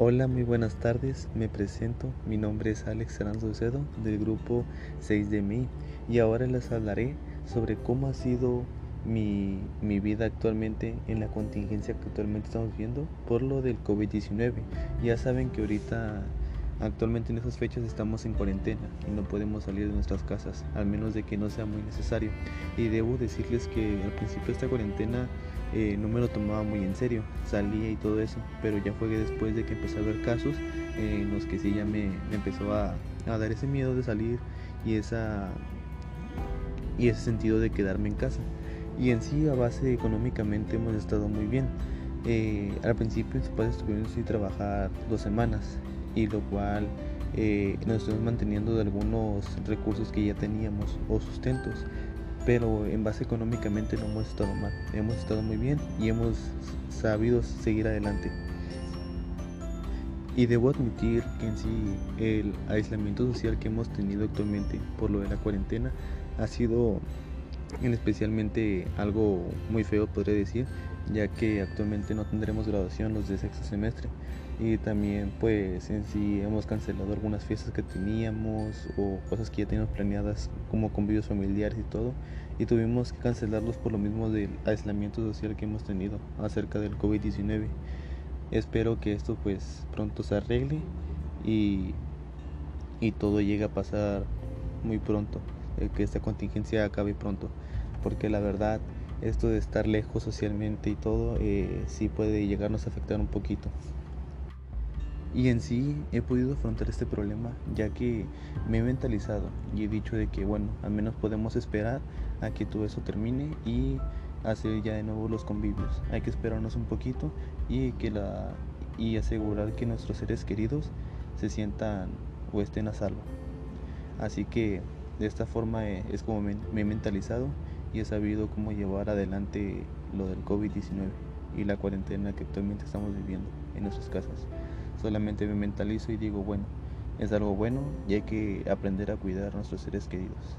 Hola, muy buenas tardes. Me presento. Mi nombre es Alex Aranzo Cedo del grupo 6 de mí y ahora les hablaré sobre cómo ha sido mi, mi, vida actualmente en la contingencia que actualmente estamos viendo por lo del COVID-19. Ya saben que ahorita Actualmente en esas fechas estamos en cuarentena y no podemos salir de nuestras casas, al menos de que no sea muy necesario. Y debo decirles que al principio de esta cuarentena eh, no me lo tomaba muy en serio, salía y todo eso, pero ya fue después de que empecé a ver casos eh, en los que sí ya me, empezó a, dar ese miedo de salir y, esa, y ese sentido de quedarme en casa. Y en sí, a base económicamente hemos estado muy bien. Eh, al principio mis padres tuvieron sin trabajar dos semanas y lo cual eh, nos estamos manteniendo de algunos recursos que ya teníamos o sustentos pero en base económicamente no hemos estado mal hemos estado muy bien y hemos sabido seguir adelante. Y debo admitir que en sí el aislamiento social que hemos tenido actualmente por lo de la cuarentena ha sido en especialmente algo muy feo podría decir ya que actualmente no tendremos graduación los de sexto semestre. Y también pues en sí hemos cancelado algunas fiestas que teníamos o cosas que ya teníamos planeadas como convivios familiares y todo. Y tuvimos que cancelarlos por lo mismo del aislamiento social que hemos tenido acerca del COVID-19 espero que esto pues pronto se arregle y, y todo llegue a pasar muy pronto eh, que esta contingencia acabe pronto porque la verdad esto de estar lejos socialmente y todo eh, sí puede llegarnos a afectar un poquito. Y en sí he podido afrontar este problema ya que me he mentalizado y he dicho de que bueno, al menos podemos esperar a que todo eso termine y hacer ya de nuevo los convivios. Hay que esperarnos un poquito y que la y asegurar que nuestros seres queridos se sientan o estén a salvo. Así que de esta forma eh, es como me he mentalizado y he sabido cómo llevar adelante lo del COVID-19 y la cuarentena que actualmente estamos viviendo en nuestras casas. Solamente me mentalizo y digo, bueno, es algo bueno y hay que aprender a cuidar a nuestros seres queridos.